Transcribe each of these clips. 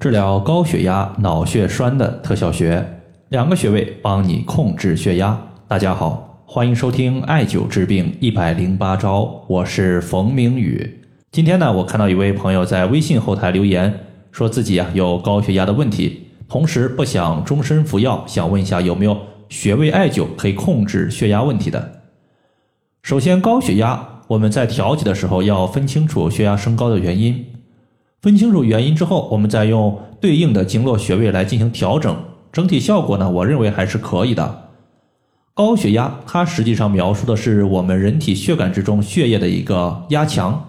治疗高血压、脑血栓的特效穴，两个穴位帮你控制血压。大家好，欢迎收听艾灸治病一百零八招，我是冯明宇。今天呢，我看到一位朋友在微信后台留言，说自己啊有高血压的问题，同时不想终身服药，想问一下有没有穴位艾灸可以控制血压问题的。首先，高血压我们在调节的时候要分清楚血压升高的原因。分清楚原因之后，我们再用对应的经络穴位来进行调整，整体效果呢，我认为还是可以的。高血压它实际上描述的是我们人体血管之中血液的一个压强。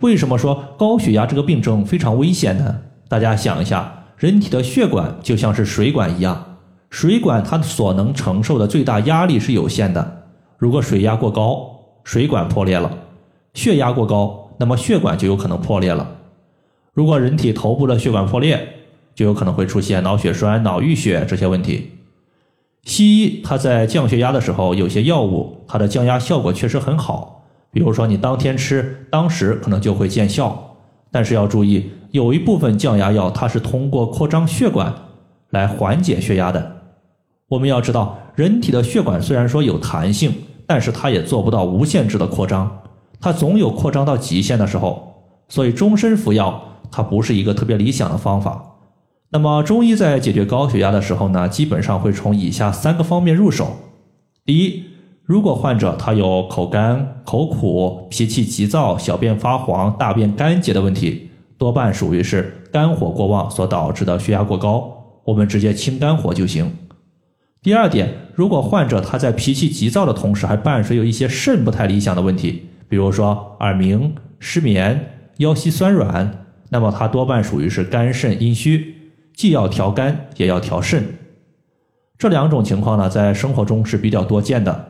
为什么说高血压这个病症非常危险呢？大家想一下，人体的血管就像是水管一样，水管它所能承受的最大压力是有限的。如果水压过高，水管破裂了；血压过高，那么血管就有可能破裂了。如果人体头部的血管破裂，就有可能会出现脑血栓、脑溢血这些问题。西医它在降血压的时候，有些药物它的降压效果确实很好，比如说你当天吃，当时可能就会见效。但是要注意，有一部分降压药它是通过扩张血管来缓解血压的。我们要知道，人体的血管虽然说有弹性，但是它也做不到无限制的扩张，它总有扩张到极限的时候，所以终身服药。它不是一个特别理想的方法。那么中医在解决高血压的时候呢，基本上会从以下三个方面入手。第一，如果患者他有口干、口苦、脾气急躁、小便发黄、大便干结的问题，多半属于是肝火过旺所导致的血压过高，我们直接清肝火就行。第二点，如果患者他在脾气急躁的同时，还伴随有一些肾不太理想的问题，比如说耳鸣、失眠、腰膝酸软。那么它多半属于是肝肾阴虚，既要调肝也要调肾，这两种情况呢，在生活中是比较多见的。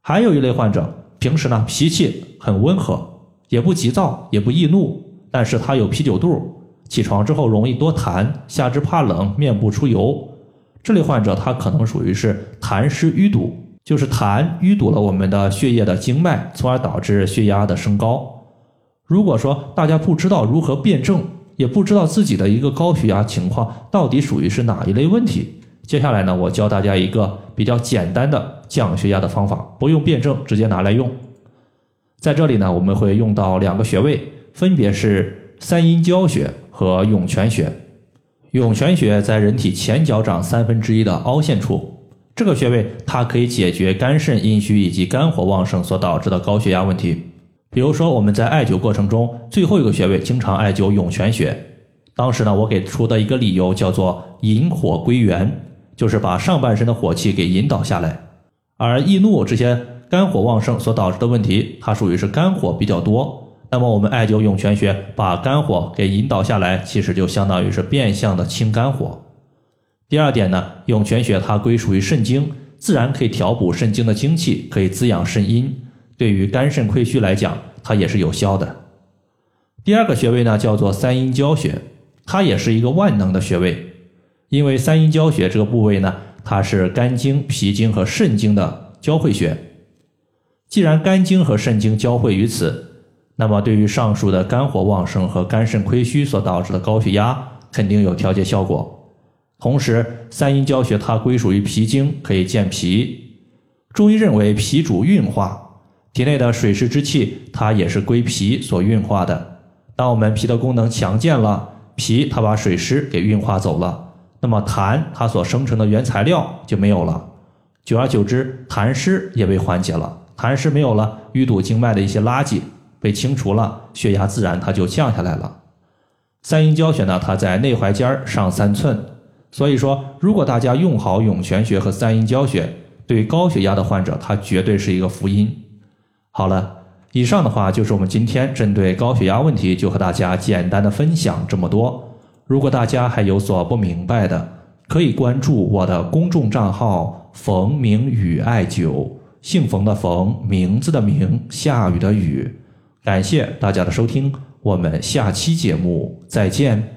还有一类患者，平时呢脾气很温和，也不急躁，也不易怒，但是他有啤酒肚，起床之后容易多痰，下肢怕冷，面部出油。这类患者他可能属于是痰湿淤堵，就是痰淤堵了我们的血液的经脉，从而导致血压的升高。如果说大家不知道如何辨证，也不知道自己的一个高血压情况到底属于是哪一类问题，接下来呢，我教大家一个比较简单的降血压的方法，不用辩证，直接拿来用。在这里呢，我们会用到两个穴位，分别是三阴交穴和涌泉穴。涌泉穴在人体前脚掌三分之一的凹陷处，这个穴位它可以解决肝肾阴虚以及肝火旺盛所导致的高血压问题。比如说，我们在艾灸过程中，最后一个穴位经常艾灸涌泉穴。当时呢，我给出的一个理由叫做引火归元，就是把上半身的火气给引导下来。而易怒这些肝火旺盛所导致的问题，它属于是肝火比较多。那么我们艾灸涌泉穴，把肝火给引导下来，其实就相当于是变相的清肝火。第二点呢，涌泉穴它归属于肾经，自然可以调补肾经的精气，可以滋养肾阴。对于肝肾亏虚来讲，它也是有效的。第二个穴位呢，叫做三阴交穴，它也是一个万能的穴位。因为三阴交穴这个部位呢，它是肝经、脾经和肾经的交汇穴。既然肝经和肾经交汇于此，那么对于上述的肝火旺盛和肝肾亏虚所导致的高血压，肯定有调节效果。同时，三阴交穴它归属于脾经，可以健脾。中医认为脾主运化。体内的水湿之气，它也是归脾所运化的。当我们脾的功能强健了，脾它把水湿给运化走了，那么痰它所生成的原材料就没有了。久而久之，痰湿也被缓解了。痰湿没有了，淤堵经脉的一些垃圾被清除了，血压自然它就降下来了。三阴交穴呢，它在内踝尖上三寸，所以说，如果大家用好涌泉穴和三阴交穴，对高血压的患者，它绝对是一个福音。好了，以上的话就是我们今天针对高血压问题，就和大家简单的分享这么多。如果大家还有所不明白的，可以关注我的公众账号“冯明宇艾灸”，姓冯的冯，名字的名，下雨的雨。感谢大家的收听，我们下期节目再见。